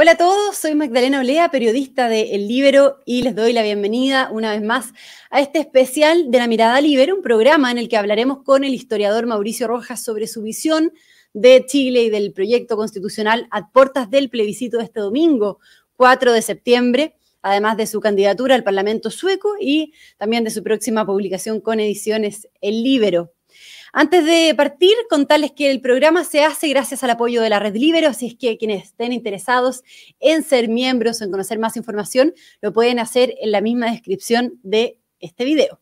Hola a todos, soy Magdalena Olea, periodista de El Libero, y les doy la bienvenida una vez más a este especial de la Mirada Libero, un programa en el que hablaremos con el historiador Mauricio Rojas sobre su visión de Chile y del proyecto constitucional a puertas del plebiscito de este domingo, 4 de septiembre, además de su candidatura al Parlamento sueco y también de su próxima publicación con ediciones El Libero. Antes de partir, contarles que el programa se hace gracias al apoyo de la Red Libero, así es que quienes estén interesados en ser miembros o en conocer más información, lo pueden hacer en la misma descripción de este video.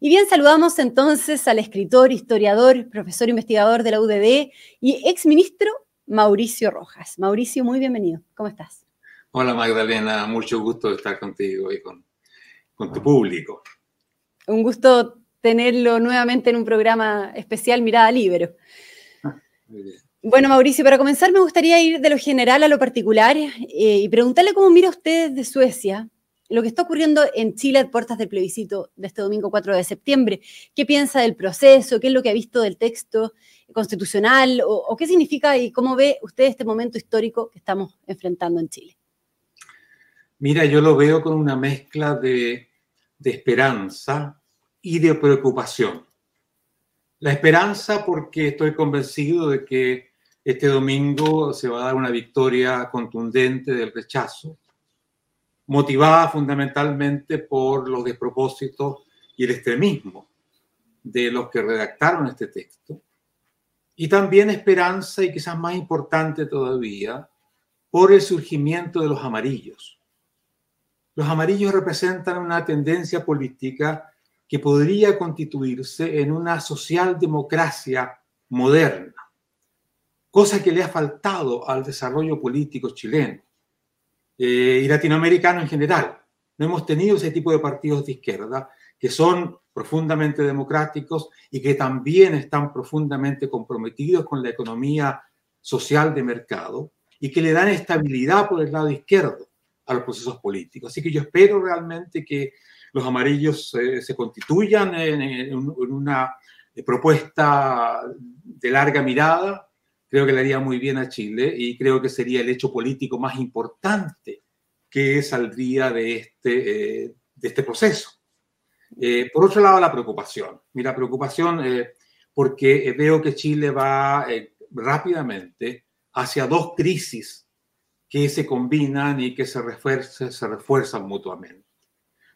Y bien, saludamos entonces al escritor, historiador, profesor investigador de la UDD y exministro Mauricio Rojas. Mauricio, muy bienvenido. ¿Cómo estás? Hola Magdalena, mucho gusto estar contigo y con, con tu público. Un gusto tenerlo nuevamente en un programa especial Mirada Libero. Ah, bueno, Mauricio, para comenzar me gustaría ir de lo general a lo particular eh, y preguntarle cómo mira usted de Suecia lo que está ocurriendo en Chile a puertas del plebiscito de este domingo 4 de septiembre. ¿Qué piensa del proceso? ¿Qué es lo que ha visto del texto constitucional? ¿O, qué significa y cómo ve usted este momento histórico que estamos enfrentando en Chile? Mira, yo lo veo con una mezcla de, de esperanza, y de preocupación. La esperanza porque estoy convencido de que este domingo se va a dar una victoria contundente del rechazo, motivada fundamentalmente por los despropósitos y el extremismo de los que redactaron este texto. Y también esperanza, y quizás más importante todavía, por el surgimiento de los amarillos. Los amarillos representan una tendencia política que podría constituirse en una socialdemocracia moderna, cosa que le ha faltado al desarrollo político chileno eh, y latinoamericano en general. No hemos tenido ese tipo de partidos de izquierda que son profundamente democráticos y que también están profundamente comprometidos con la economía social de mercado y que le dan estabilidad por el lado izquierdo a los procesos políticos. Así que yo espero realmente que los amarillos se constituyan en, una propuesta de larga mirada, creo que le haría muy bien a Chile y creo que sería el hecho político más importante que saldría de este, eh, de este proceso. Eh, por otro lado, la preocupación. Mira, preocupación eh, porque veo que Chile va rápidamente hacia dos crisis que se combinan y que se refuerzan mutuamente.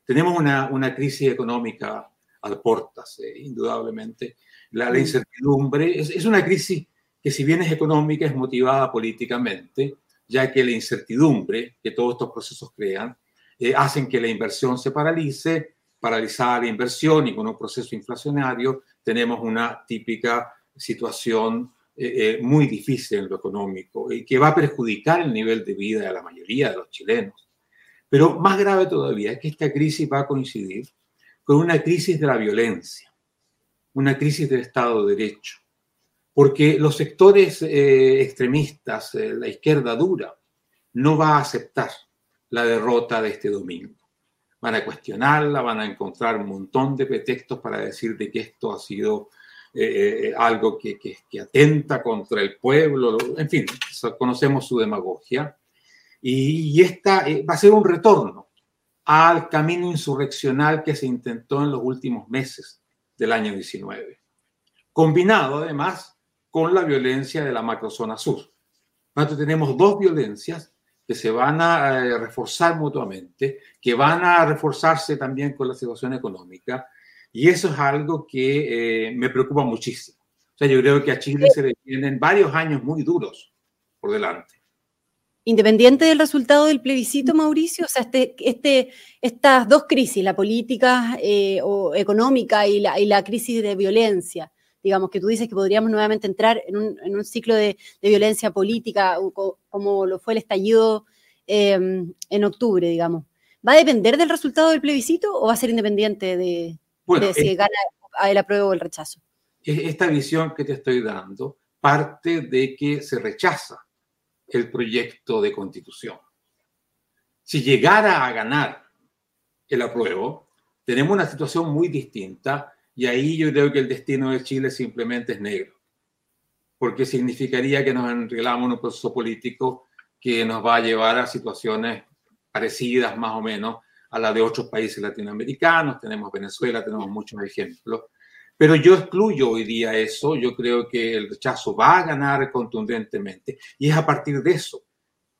Tenemos una, una crisis económica al portas, eh, indudablemente. La, la incertidumbre es, es, una crisis que si bien es económica, es motivada políticamente, ya que la incertidumbre que todos estos procesos crean eh, hacen que la inversión se paralice, paralizada la inversión y con un proceso inflacionario tenemos una típica situación eh, eh, muy difícil en lo económico y que va a perjudicar el nivel de vida de la mayoría de los chilenos. Pero más grave todavía es que esta crisis va a coincidir con una crisis de la violencia, una crisis del Estado de Derecho, porque los sectores eh, extremistas, eh, la izquierda dura, no va a aceptar la derrota de este domingo. Van a cuestionarla, van a encontrar un montón de pretextos para decir de que esto ha sido eh, algo que, atenta contra el pueblo, en fin, conocemos su demagogia. Y, esta eh, va a ser un retorno al camino insurreccional que se intentó en los últimos meses del año 19, combinado además con la violencia de la macrozona sur. Entonces tenemos dos violencias que se van a eh, reforzar mutuamente, que van a reforzarse también con la situación económica, y eso es algo que eh, me preocupa muchísimo. O sea, yo creo que a Chile se le tienen varios años muy duros por delante. Independiente del resultado del plebiscito, Mauricio, o sea, este, este, estas dos crisis, la política eh, o económica y la, y la, crisis de violencia, digamos, que tú dices que podríamos nuevamente entrar en un, en un ciclo de, de, violencia política, como lo fue el estallido eh, en octubre, digamos. ¿Va a depender del resultado del plebiscito o va a ser independiente de, de si gana el apruebo o el rechazo? Esta visión que te estoy dando parte de que se rechaza el proyecto de constitución. Si llegara a ganar el apruebo, tenemos una situación muy distinta y ahí yo creo que el destino de Chile simplemente es negro, porque significaría que nos enreglamos en un proceso político que nos va a llevar a situaciones parecidas más o menos a las de otros países latinoamericanos. Tenemos Venezuela, tenemos muchos ejemplos. Pero yo excluyo hoy día eso. Yo creo que el rechazo va a ganar contundentemente. Y es a partir de eso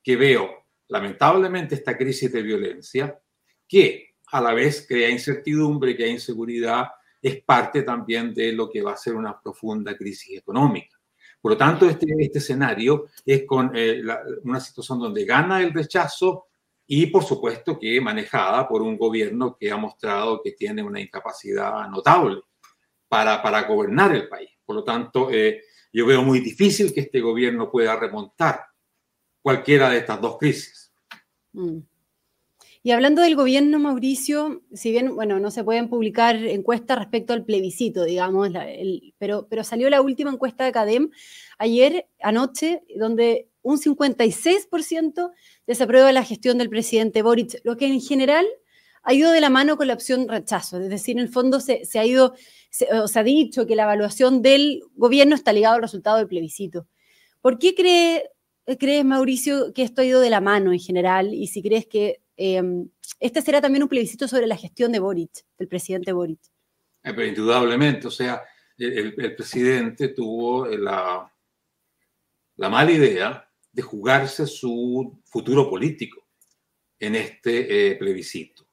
que veo, lamentablemente, esta crisis de violencia que a la vez crea incertidumbre, crea inseguridad, es parte también de lo que va a ser una profunda crisis económica. Por lo tanto, este, este escenario es con eh, una situación donde gana el rechazo y, por supuesto, que manejada por un gobierno que ha mostrado que tiene una incapacidad notable para, para gobernar el país. Por lo tanto, eh, yo veo muy difícil que este gobierno pueda remontar cualquiera de estas dos crisis. Mm. Y hablando del gobierno, Mauricio, si bien, bueno, no se pueden publicar encuestas respecto al plebiscito, digamos, pero, pero salió la última encuesta de CADEM ayer, anoche, donde un 56% desaprueba la gestión del presidente Boric, lo que en general ha ido de la mano con la opción rechazo. Es decir, en el fondo se, ha ido, se, ha dicho que la evaluación del gobierno está ligada al resultado del plebiscito. ¿Por qué cree, crees, Mauricio, que esto ha ido de la mano en general? Y si crees que Em, este será también un plebiscito sobre la gestión de Boric, del presidente Boric. Eh, pero indudablemente, o sea, el, presidente tuvo la, la mala idea de jugarse su futuro político en este eh, plebiscito.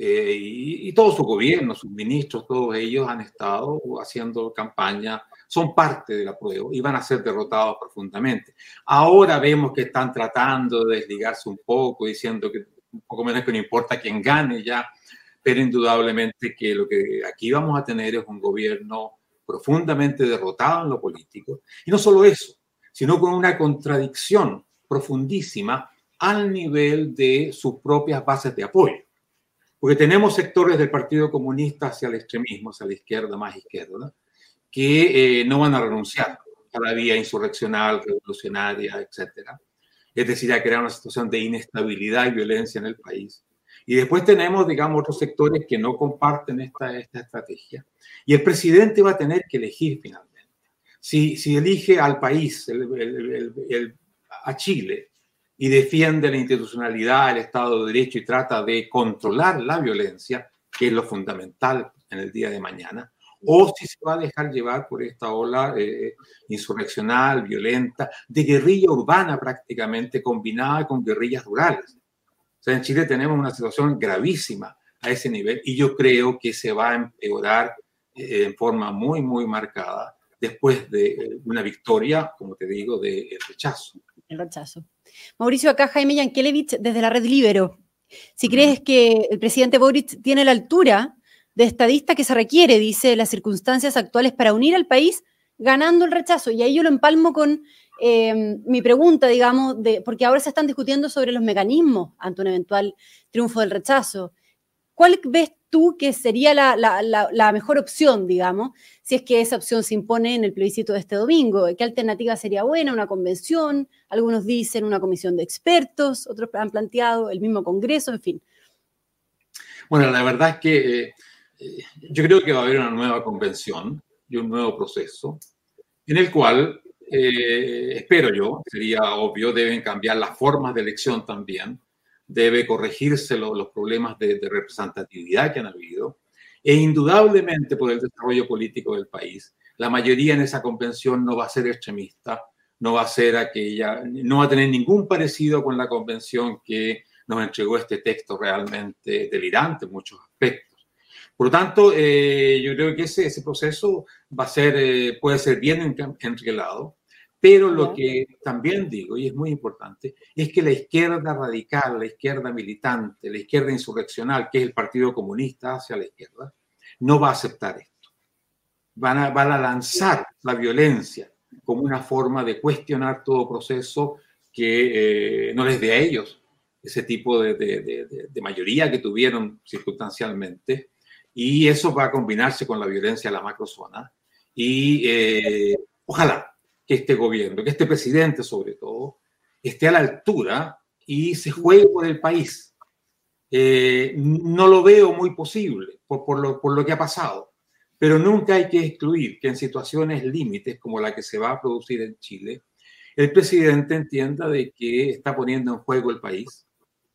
Eh, y, y, todo su gobierno, sus ministros, todos ellos han estado haciendo campaña, son parte de la prueba y van a ser derrotados profundamente. Ahora vemos que están tratando de desligarse un poco, diciendo que un poco menos que no importa quién gane ya, pero indudablemente que lo que aquí vamos a tener es un gobierno profundamente derrotado en lo político. Y no solo eso, sino con una contradicción profundísima al nivel de sus propias bases de apoyo. Porque tenemos sectores del Partido Comunista hacia el extremismo, hacia la izquierda más izquierda, que eh, no van a renunciar a la vía insurreccional, revolucionaria, etcétera es decir, a crear una situación de inestabilidad y violencia en el país. Y después tenemos, digamos, otros sectores que no comparten esta, esta estrategia. Y el presidente va a tener que elegir finalmente. Si, si elige al país, a Chile, y defiende la institucionalidad, el Estado de Derecho y trata de controlar la violencia, que es lo fundamental en el día de mañana, o si se va a dejar llevar por esta ola eh, insurreccional, violenta, de guerrilla urbana prácticamente combinada con guerrillas rurales. O sea, en Chile tenemos una situación gravísima a ese nivel y yo creo que se va a empeorar eh, en forma muy, muy marcada después de eh, una victoria, como te digo, del de rechazo. El rechazo. Mauricio, acá Jaime Yankelevich desde la Red Libero. Si crees que el presidente Boric tiene la altura de estadista que se requiere, dice, las circunstancias actuales para unir al país ganando el rechazo. Y ahí yo lo empalmo con eh, mi pregunta, digamos, de, porque ahora se están discutiendo sobre los mecanismos ante un eventual triunfo del rechazo. ¿Cuál ves tú que sería la, mejor opción, digamos, si es que esa opción se impone en el plebiscito de este domingo? ¿Qué alternativa sería buena? ¿Una convención? Algunos dicen una comisión de expertos, otros han planteado el mismo Congreso, en fin. Bueno, la verdad es que eh, yo creo que va a haber una nueva convención y un nuevo proceso en el cual, eh, espero yo, sería obvio, deben cambiar las formas de elección también, debe corregirse los problemas de, representatividad que han habido, e indudablemente por el desarrollo político del país, la mayoría en esa convención no va a ser extremista, no va a ser aquella, no va a tener ningún parecido con la convención que nos entregó este texto realmente delirante en muchos aspectos. Por lo tanto, eh, yo creo que ese, proceso va a ser, eh, puede ser bien enriquelado, pero lo que también digo, y es muy importante, es que la izquierda radical, la izquierda militante, la izquierda insurreccional, que es el Partido Comunista hacia la izquierda, no va a aceptar esto. Van a, van a lanzar la violencia como una forma de cuestionar todo proceso que eh, no les dé a ellos ese tipo de, de, de mayoría que tuvieron circunstancialmente y eso va a combinarse con la violencia de la macrozona. Y eh, ojalá que este gobierno, que este presidente sobre todo, esté a la altura y se juegue por el país. Eh, no lo veo muy posible por, lo que ha pasado, pero nunca hay que excluir que en situaciones límites como la que se va a producir en Chile, el presidente entienda de que está poniendo en juego el país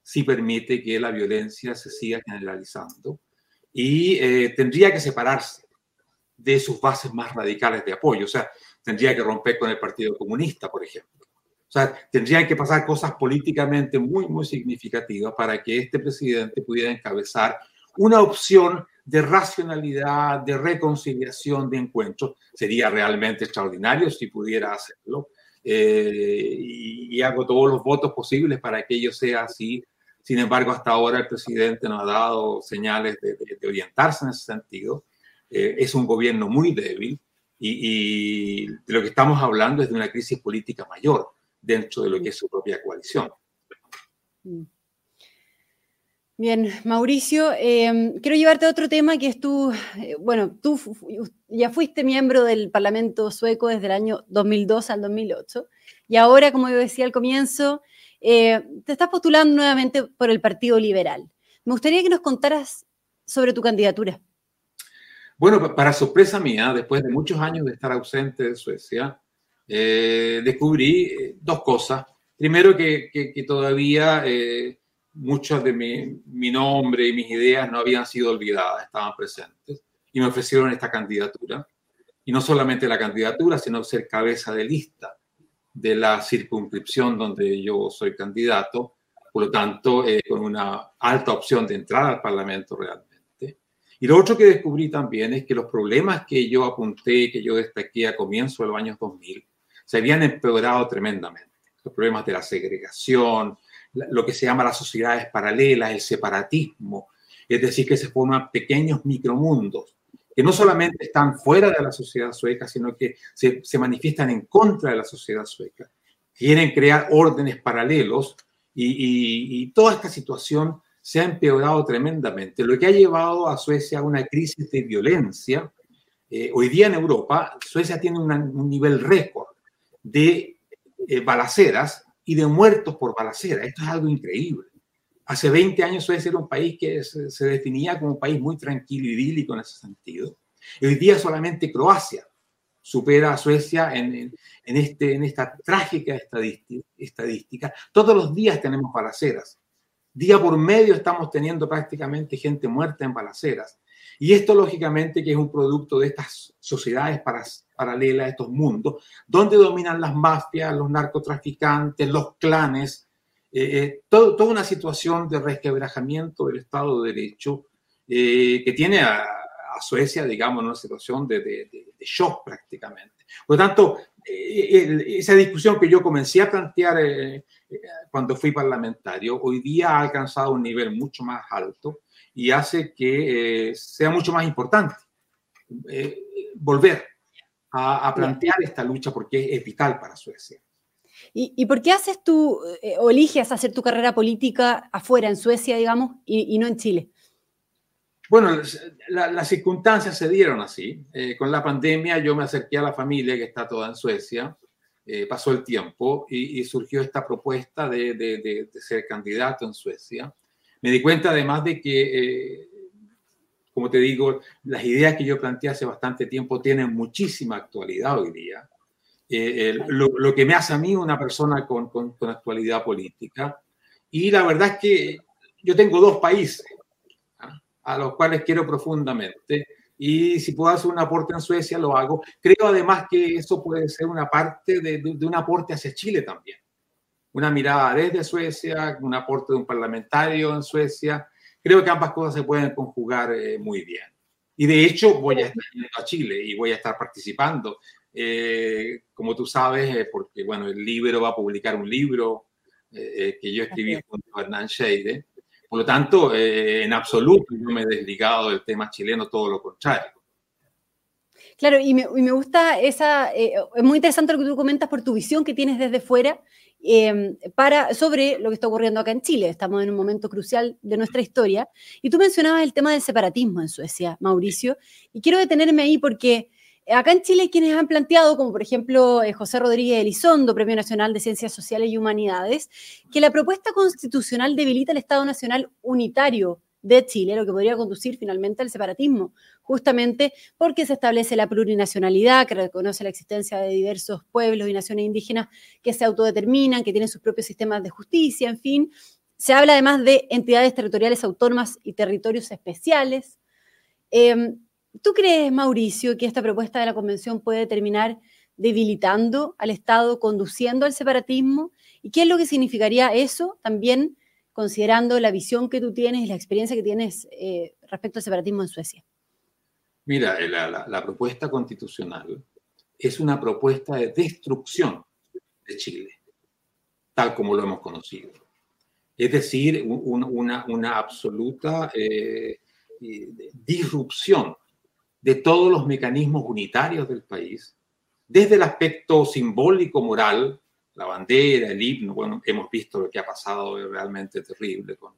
si permite que la violencia se siga generalizando y eh, tendría que separarse de sus bases más radicales de apoyo. O sea, tendría que romper con el Partido Comunista, por ejemplo. O sea, tendrían que pasar cosas políticamente muy, muy significativas para que este presidente pudiera encabezar una opción de racionalidad, de reconciliación, de encuentro. Sería realmente extraordinario si pudiera hacerlo. Eh, y, hago todos los votos posibles para que ello sea así. Sin embargo, hasta ahora el presidente no ha dado señales de, orientarse en ese sentido. Eh, es un gobierno muy débil y, de lo que estamos hablando es de una crisis política mayor dentro de lo que es su propia coalición. Mm. Bien, Mauricio, em, quiero llevarte a otro tema que es tú, eh, bueno, tú ya fuiste miembro del Parlamento sueco desde el año 2002 al 2008 y ahora, como yo decía al comienzo, eh, te estás postulando nuevamente por el Partido Liberal. Me gustaría que nos contaras sobre tu candidatura. Bueno, para sorpresa mía, después de muchos años de estar ausente de Suecia, eh, descubrí dos cosas. Primero, que, que todavía muchos de mi, nombre y mis ideas no habían sido olvidadas, estaban presentes y me ofrecieron esta candidatura. Y no solamente la candidatura, sino ser cabeza de lista de la circunscripción donde yo soy candidato, por lo tanto, eh, con una alta opción de entrar al Parlamento realmente. Y lo otro que descubrí también es que los problemas que yo apunté, que yo destaqué a comienzo de los años 2000, se habían empeorado tremendamente. Los problemas de la segregación, lo que se llama las sociedades paralelas, el separatismo, es decir, que se forman pequeños micromundos que no solamente están fuera de la sociedad sueca, sino que se, manifiestan en contra de la sociedad sueca. Quieren crear órdenes paralelos y, toda esta situación se ha empeorado tremendamente, lo que ha llevado a Suecia a una crisis de violencia. Eh, hoy día en Europa, Suecia tiene un nivel récord de eh, balaceras y de muertos por balacera. Esto es algo increíble. Hace 20 años Suecia era un país que se, definía como un país muy tranquilo y idílico en ese sentido. Hoy día solamente Croacia supera a Suecia en, este, en esta trágica estadística. Todos los días tenemos balaceras. Día por medio estamos teniendo prácticamente gente muerta en balaceras. Y esto, lógicamente, que es un producto de estas sociedades paralelas, estos mundos, donde dominan las mafias, los narcotraficantes, los clanes, eh, eh, toda una situación de resquebrajamiento del Estado de Derecho eh, que tiene a, Suecia, digamos, en una situación de, de, shock prácticamente. Por lo tanto, esa discusión que yo comencé a plantear cuando fui parlamentario, hoy día ha alcanzado un nivel mucho más alto y hace que eh, sea mucho más importante eh, volver a, plantear esta lucha porque es vital para Suecia. ¿Y, por qué haces tú, eh, o eliges hacer tu carrera política afuera, en Suecia, digamos, y, no en Chile? Bueno, las circunstancias se dieron así. con la pandemia yo me acerqué a la familia que está toda en Suecia, pasó el tiempo y, surgió esta propuesta de, de, ser candidato en Suecia. Me di cuenta además de que, eh, como te digo, las ideas que yo planteé hace bastante tiempo tienen muchísima actualidad hoy día. Eh, lo, que me hace a mí una persona con, con, actualidad política. Y la verdad es que yo tengo dos países. A los cuales quiero profundamente. Y si puedo hacer un aporte en Suecia, lo hago. Creo además que eso puede ser una parte de, de un aporte hacia Chile también una mirada desde Suecia, un aporte de un parlamentario en Suecia. Creo que ambas cosas se pueden conjugar eh, muy bien. Y de hecho voy a estar yendo a Chile y voy a estar participando, eh, como tú sabes, eh, porque bueno, el libro va a publicar un libro que yo escribí junto a Hernán Scheide. Por lo tanto, en absoluto no me he desligado del tema chileno, todo lo contrario. Claro, y me, gusta esa, es muy interesante lo que tú comentas por tu visión que tienes desde fuera Em, para, sobre lo que está ocurriendo acá en Chile. Estamos en un momento crucial de nuestra historia. Y tú mencionabas el tema del separatismo en Suecia, Mauricio, y quiero detenerme ahí porque acá en Chile hay quienes han planteado, como por ejemplo eh, José Rodríguez Elizondo, Premio Nacional de Ciencias Sociales y Humanidades, que la propuesta constitucional debilita el Estado Nacional unitario de Chile, lo que podría conducir finalmente al separatismo, justamente porque se establece la plurinacionalidad, que reconoce la existencia de diversos pueblos y naciones indígenas que se autodeterminan, que tienen sus propios sistemas de justicia, en fin. Se habla además de entidades territoriales autónomas y territorios especiales. Em, ¿Tú crees, Mauricio, que esta propuesta de la Convención puede terminar debilitando al Estado, conduciendo al separatismo? ¿Y qué es lo que significaría eso también considerando la visión que tú tienes y la experiencia que tienes eh, respecto al separatismo en Suecia? Mira, la, propuesta constitucional es una propuesta de destrucción de Chile, tal como lo hemos conocido. Es decir, una, absoluta eh, disrupción de todos los mecanismos unitarios del país, desde el aspecto simbólico, moral, la bandera, el himno, bueno, hemos visto lo que ha pasado realmente terrible con,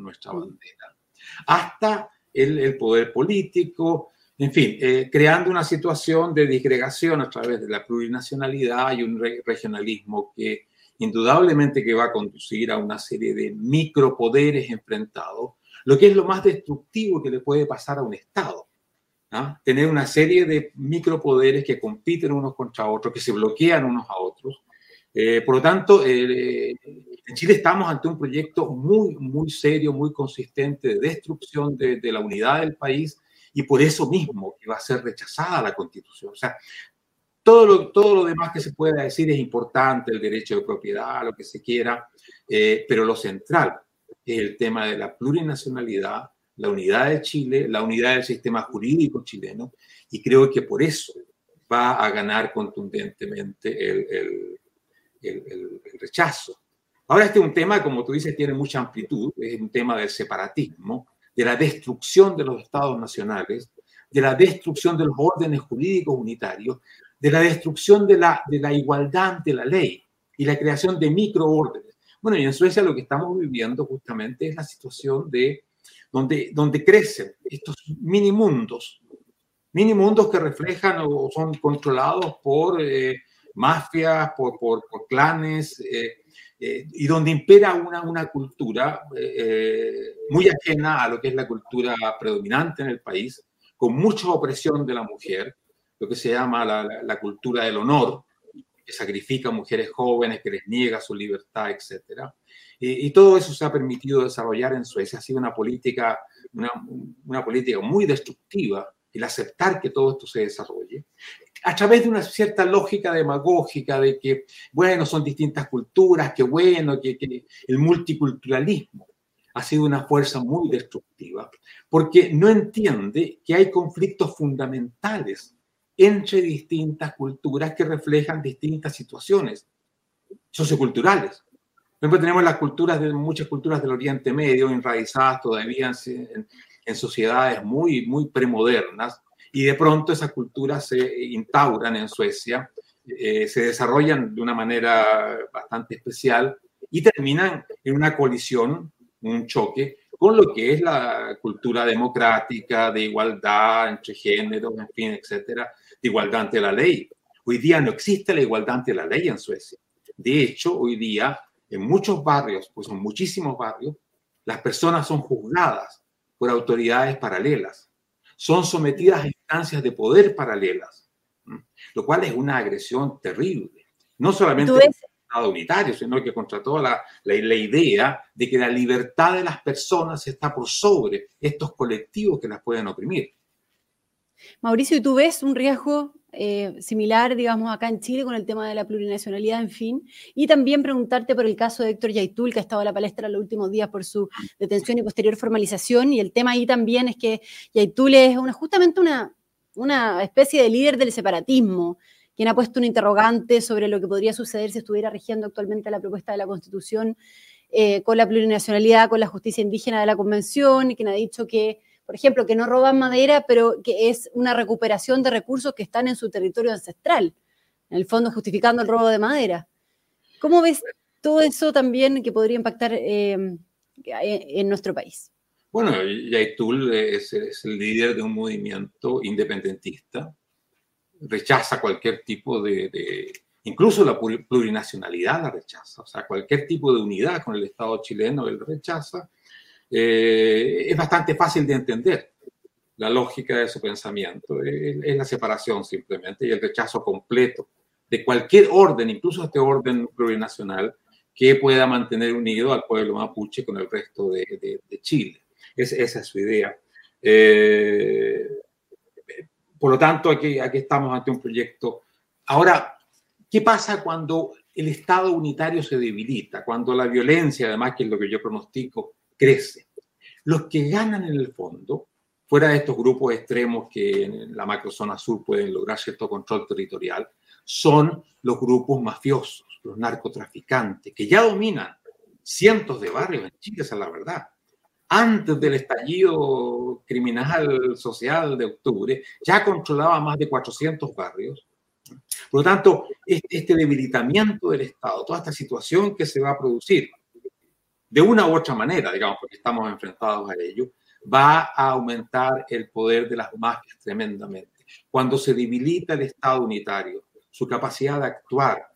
nuestra bandera, hasta el, poder político, en fin, eh, creando una situación de disgregación a través de la plurinacionalidad y un regionalismo que indudablemente que va a conducir a una serie de micropoderes enfrentados, lo que es lo más destructivo que le puede pasar a un Estado. ¿Ah? Tener una serie de micropoderes que compiten unos contra otros, que se bloquean unos a otros, eh, por lo tanto, eh, en Chile estamos ante un proyecto muy, muy serio, muy consistente de destrucción de, la unidad del país y por eso mismo que va a ser rechazada la constitución. O sea, todo lo, todo lo demás que se pueda decir es importante, el derecho de propiedad, lo que se quiera, eh, pero lo central es el tema de la plurinacionalidad, la unidad de Chile, la unidad del sistema jurídico chileno, y creo que por eso va a ganar contundentemente el el, rechazo. Ahora este es un tema, como tú dices, tiene mucha amplitud, es un tema del separatismo, de la destrucción de los estados nacionales, de la destrucción de los órdenes jurídicos unitarios, de la destrucción de la, de la igualdad ante la ley y la creación de microórdenes. Bueno, y en Suecia lo que estamos viviendo justamente es la situación de donde, donde crecen estos mini mundos, mini mundos que reflejan o son controlados por eh, mafias, por, por, clanes, eh, eh, y donde impera una, una cultura eh, muy ajena a lo que es la cultura predominante en el país, con mucha opresión de la mujer, lo que se llama la, la, cultura del honor, que sacrifica a mujeres jóvenes, que les niega su libertad, etc. Y, y, todo eso se ha permitido desarrollar en Suecia. Ha sido una política, una, una política muy destructiva el aceptar que todo esto se desarrolle a través de una cierta lógica demagógica de que, bueno, son distintas culturas, que bueno, que, el multiculturalismo ha sido una fuerza muy destructiva, porque no entiende que hay conflictos fundamentales entre distintas culturas que reflejan distintas situaciones socioculturales. Ejemplo, tenemos las culturas de muchas culturas del Oriente Medio enraizadas todavía en, en sociedades muy, muy premodernas, y de pronto esas culturas se instauran en Suecia, eh, se desarrollan de una manera bastante especial y terminan en una colisión, un choque con lo que es la cultura democrática, de igualdad entre géneros, en fin, etcétera, de igualdad ante la ley. Hoy día no existe la igualdad ante la ley en Suecia. De hecho, hoy día en muchos barrios, pues en muchísimos barrios, las personas son juzgadas por autoridades paralelas son sometidas a instancias de poder paralelas, lo cual es una agresión terrible. No solamente contra el Estado unitario, sino que contra toda la, la, idea de que la libertad de las personas está por sobre estos colectivos que las pueden oprimir. Mauricio, ¿y tú ves un riesgo eh, similar, digamos, acá en Chile con el tema de la plurinacionalidad, en fin. Y también preguntarte por el caso de Héctor Yaitul, que ha estado a la palestra los últimos días por su detención y posterior formalización. Y el tema ahí también es que Yaitul es justamente una, una especie de líder del separatismo, quien ha puesto un interrogante sobre lo que podría suceder si estuviera rigiendo actualmente la propuesta de la Constitución eh, con la plurinacionalidad, con la justicia indígena de la Convención, y quien ha dicho que por ejemplo, que no roban madera, pero que es una recuperación de recursos que están en su territorio ancestral, en el fondo justificando el robo de madera. ¿Cómo ves todo eso también que podría impactar em, en nuestro país? Bueno, Yaitul es, es, el líder de un movimiento independentista, rechaza cualquier tipo de, de, incluso la plurinacionalidad la rechaza, o sea, cualquier tipo de unidad con el Estado chileno él rechaza, eh, es bastante fácil de entender la lógica de su pensamiento. Es, la separación simplemente y el rechazo completo de cualquier orden, incluso este orden plurinacional, que pueda mantener unido al pueblo mapuche con el resto de, Chile. esa es su idea. Eh, por lo tanto, aquí, aquí estamos ante un proyecto. Ahora, ¿qué pasa cuando el Estado unitario se debilita, cuando la violencia, además, que es lo que yo pronostico, crece? Los que ganan en el fondo, fuera de estos grupos extremos que en la macrozona sur pueden lograr cierto control territorial, son los grupos mafiosos, los narcotraficantes, que ya dominan cientos de barrios en Chile, esa es la verdad. Antes del estallido criminal social de octubre, ya controlaba más de 400 barrios. Por lo tanto, este debilitamiento del Estado, toda esta situación que se va a producir, de una u otra manera, digamos, porque estamos enfrentados a ello, va a aumentar el poder de las mafias tremendamente. Cuando se debilita el Estado unitario, su capacidad de actuar,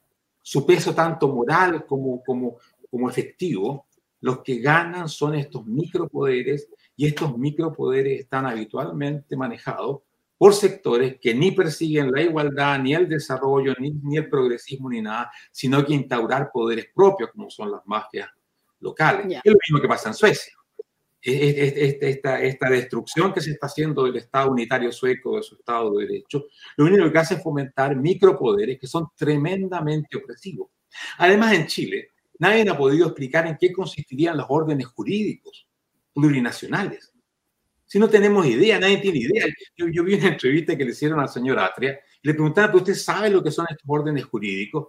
su peso tanto moral como, como, como efectivo, los que ganan son estos micropoderes y estos micropoderes están habitualmente manejados por sectores que ni persiguen la igualdad, ni el desarrollo, ni, ni el progresismo, ni nada, sino que instaurar poderes propios, como son las mafias locales. Es lo mismo que pasa en Suecia esta, esta destrucción que se está haciendo del Estado unitario sueco, de su Estado de Derecho, lo único que hace es fomentar micropoderes que son tremendamente opresivos. Además, en Chile, nadie ha podido explicar en qué consistirían los órdenes jurídicos plurinacionales. Si no tenemos idea, nadie tiene idea. Yo, yo vi una entrevista que le hicieron al señor Atria y le preguntaban, ¿usted sabe lo que son estos órdenes jurídicos?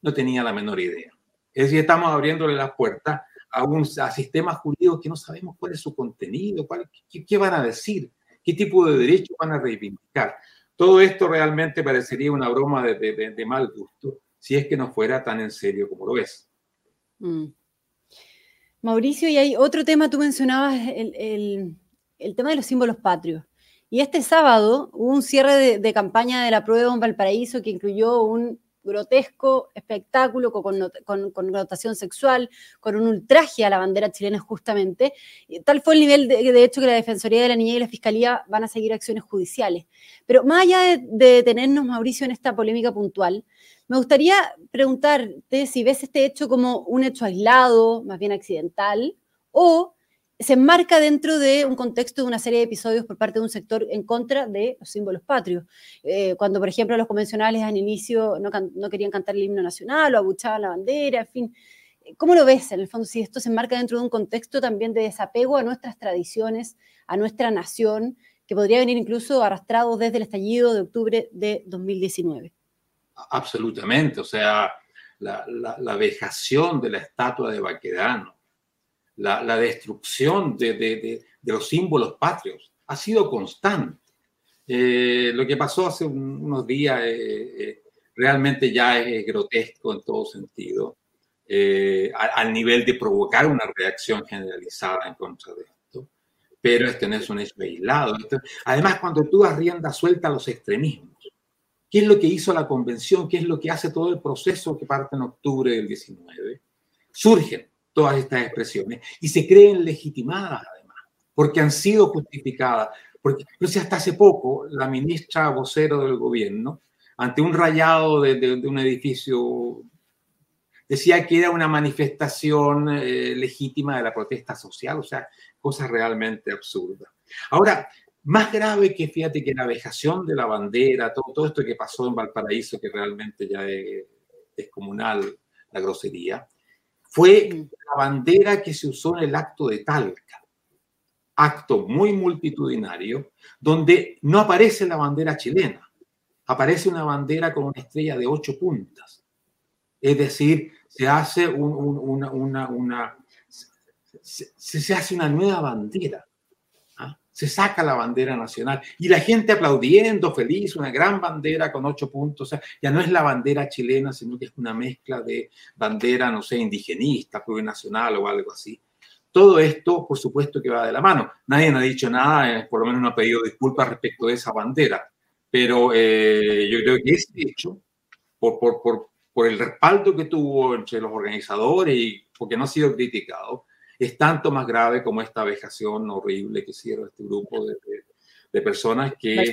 No tenía la menor idea. Es decir, estamos abriéndole las puertas a, sistemas jurídicos que no sabemos cuál es su contenido, cuál, qué, van a decir, qué tipo de derechos van a reivindicar. Todo esto realmente parecería una broma de, mal gusto si es que no fuera tan en serio como lo es. Mm. Mauricio, y hay otro tema, tú mencionabas el, tema de los símbolos patrios. Y este sábado hubo un cierre de, de campaña de la prueba en Valparaíso que incluyó un grotesco espectáculo con, connotación sexual, con un ultraje a la bandera chilena justamente. tal fue el nivel, de, hecho, que la Defensoría de la Niñez y la Fiscalía van a seguir acciones judiciales. Pero más allá de detenernos, Mauricio, en esta polémica puntual, me gustaría preguntarte si ves este hecho como un hecho aislado, más bien accidental, o se enmarca dentro de un contexto de una serie de episodios por parte de un sector en contra de los símbolos patrios. Eh, cuando, por ejemplo, los convencionales al inicio no, no, querían cantar el himno nacional o abuchaban la bandera, en fin. ¿Cómo lo ves en el fondo? Si esto se enmarca dentro de un contexto también de desapego a nuestras tradiciones, a nuestra nación, que podría venir incluso arrastrado desde el estallido de octubre de 2019. Absolutamente, o sea, la, la, la vejación de la estatua de Baquedano, la, destrucción de, los símbolos patrios ha sido constante. Eh, lo que pasó hace unos días eh, eh, realmente ya es grotesco en todo sentido, al nivel de provocar una reacción generalizada en contra de esto, pero este no es un hecho aislado. además, cuando tú das rienda suelta a los extremismos, ¿qué es lo que hizo la convención? ¿Qué es lo que hace todo el proceso que parte en octubre del 19? Surgen todas estas expresiones y se creen legitimadas además, porque han sido justificadas. Porque, sé, hasta hace poco la ministra vocero del gobierno, ante un rayado de, un edificio, decía que era una manifestación eh, legítima de la protesta social, o sea, cosas realmente absurdas. Ahora, más grave que, fíjate, que la vejación de la bandera, todo, todo esto que pasó en Valparaíso, que realmente ya es descomunal la grosería, fue la bandera que se usó en el acto de Talca, acto muy multitudinario, donde no aparece la bandera chilena, aparece una bandera con una estrella de ocho puntas. Es decir, se hace una, una, se hace una nueva bandera se saca la bandera nacional y la gente aplaudiendo, feliz, una gran bandera con ocho puntos. Ya no es la bandera chilena, sino que es una mezcla de bandera, no sé, indigenista, nacional o algo así. Todo esto, por supuesto, que va de la mano. Nadie ha dicho nada, eh, por lo menos no ha pedido disculpas respecto de esa bandera. Pero eh, yo creo que ese hecho, por, por, por, por el respaldo que tuvo entre los organizadores y porque no ha sido criticado, es tanto más grave como esta vejación horrible que hicieron este grupo de, de, personas que,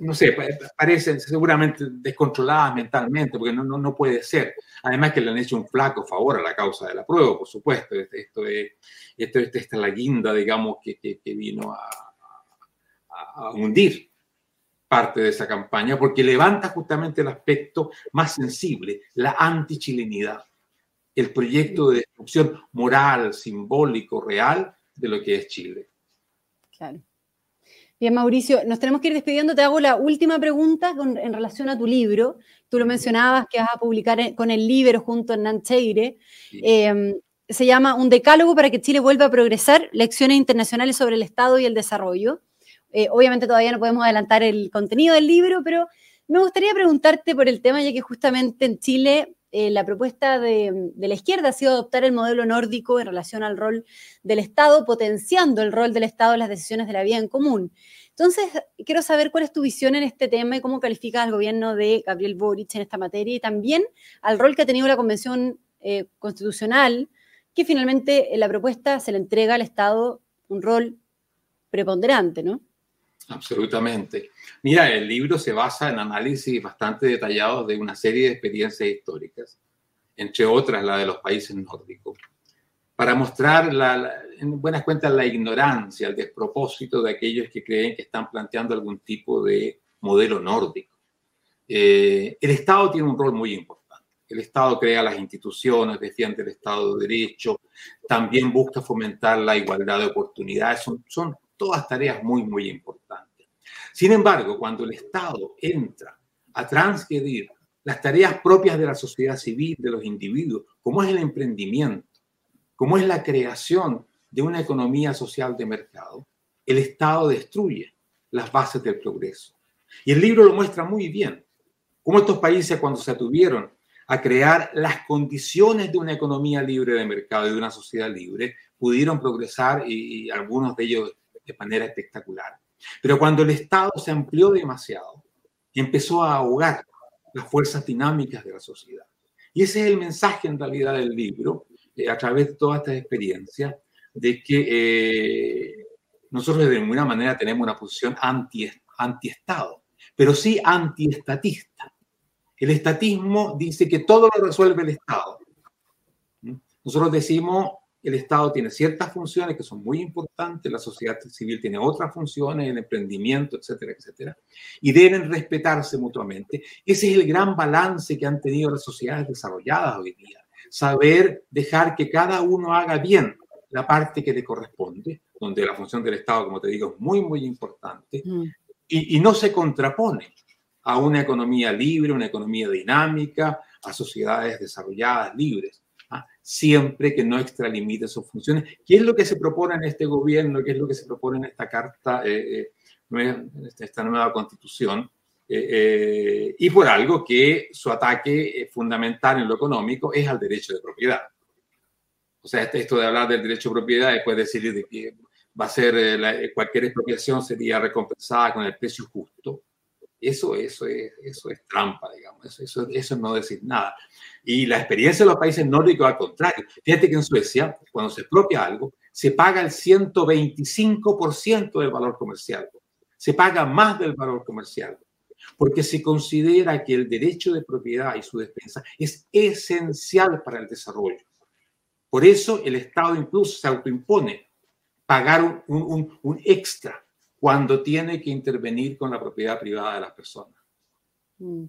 no sé, parecen seguramente descontroladas mentalmente, porque no, no, no, puede ser. Además que le han hecho un flaco favor a la causa de la prueba, por supuesto. Esto es, esto, esta es la guinda, digamos, que, que, vino a, a, hundir parte de esa campaña, porque levanta justamente el aspecto más sensible, la antichilenidad el proyecto de destrucción moral, simbólico, real de lo que es Chile. Claro. Bien, Mauricio, nos tenemos que ir despidiendo. Te hago la última pregunta en relación a tu libro. Tú lo mencionabas que vas a publicar con el libro junto a Nancheire. Em, se llama Un decálogo para que Chile vuelva a progresar, lecciones internacionales sobre el Estado y el desarrollo. Eh, obviamente todavía no podemos adelantar el contenido del libro, pero me gustaría preguntarte por el tema, ya que justamente en Chile eh, la propuesta de, la izquierda ha sido adoptar el modelo nórdico en relación al rol del Estado, potenciando el rol del Estado en las decisiones de la vida en común. Entonces, quiero saber cuál es tu visión en este tema y cómo calificas al gobierno de Gabriel Boric en esta materia y también al rol que ha tenido la Convención eh, Constitucional, que finalmente en la propuesta se le entrega al Estado un rol preponderante, ¿no? Absolutamente. Mira, el libro se basa en análisis bastante detallados de una serie de experiencias históricas, entre otras la de los países nórdicos, para mostrar la, en buenas cuentas la ignorancia, el despropósito de aquellos que creen que están planteando algún tipo de modelo nórdico. Eh, el Estado tiene un rol muy importante. El Estado crea las instituciones, defiende el Estado de Derecho, también busca fomentar la igualdad de oportunidades. Son, son todas tareas muy, muy importantes. Sin embargo, cuando el Estado entra a transgredir las tareas propias de la sociedad civil, de los individuos, como es el emprendimiento, como es la creación de una economía social de mercado, el Estado destruye las bases del progreso. Y el libro lo muestra muy bien, cómo estos países cuando se atuvieron a crear las condiciones de una economía libre de mercado y de una sociedad libre, pudieron progresar y, y algunos de ellos de manera espectacular. Pero cuando el Estado se amplió demasiado, empezó a ahogar las fuerzas dinámicas de la sociedad. Y ese es el mensaje en realidad del libro, eh, a través de toda esta experiencia, de que eh, nosotros de alguna manera tenemos una posición anti, anti-Estado, pero sí antiestatista. El estatismo dice que todo lo resuelve el Estado. ¿Mm? Nosotros decimos el Estado tiene ciertas funciones que son muy importantes, la sociedad civil tiene otras funciones, el emprendimiento, etcétera, etcétera, y deben respetarse mutuamente. Ese es el gran balance que han tenido las sociedades desarrolladas hoy día. Saber dejar que cada uno haga bien la parte que le corresponde, donde la función del Estado, como te digo, es muy, muy importante, mm. y, y no se contrapone a una economía libre, una economía dinámica, a sociedades desarrolladas, libres siempre que no extralimite sus funciones. ¿Qué es lo que se propone en este gobierno? ¿Qué es lo que se propone en esta carta, eh, eh, esta nueva constitución? Eh, y por algo que su ataque fundamental en lo económico es al derecho de propiedad. O sea, este, esto de hablar del derecho de propiedad, después decir de que va a ser cualquier expropiación sería recompensada con el precio justo. Eso, eso, es, eso es trampa, digamos. Eso, eso, eso es no decir nada. Y la experiencia de los países nórdicos al contrario. Fíjate que en Suecia, cuando se expropia algo, se paga el 125% del valor comercial. Se paga más del valor comercial. Porque se considera que el derecho de propiedad y su defensa es esencial para el desarrollo. Por eso el Estado incluso se autoimpone pagar un, un, un extra cuando tiene que intervenir con la propiedad privada de las personas. Mm.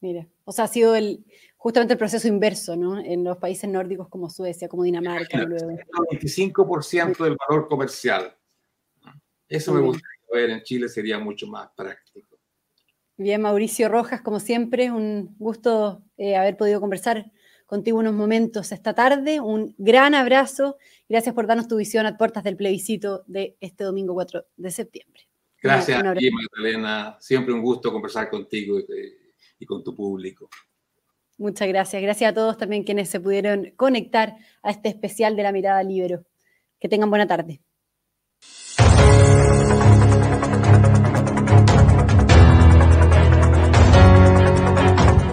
Mira, o sea, ha sido el, justamente el proceso inverso, ¿no? En los países nórdicos como Suecia, como Dinamarca. El 25% del valor comercial. Eso me gustaría ver en Chile, sería mucho más práctico. Bien, Mauricio Rojas, como siempre, un gusto eh, haber podido conversar contigo unos momentos esta tarde. Un gran abrazo. Gracias por darnos tu visión a puertas del plebiscito de este domingo 4 de septiembre. Gracias a ti, Magdalena. Siempre un gusto conversar contigo y con tu público. Muchas gracias. Gracias a todos también quienes se pudieron conectar a este especial de la mirada libero. Que tengan buena tarde.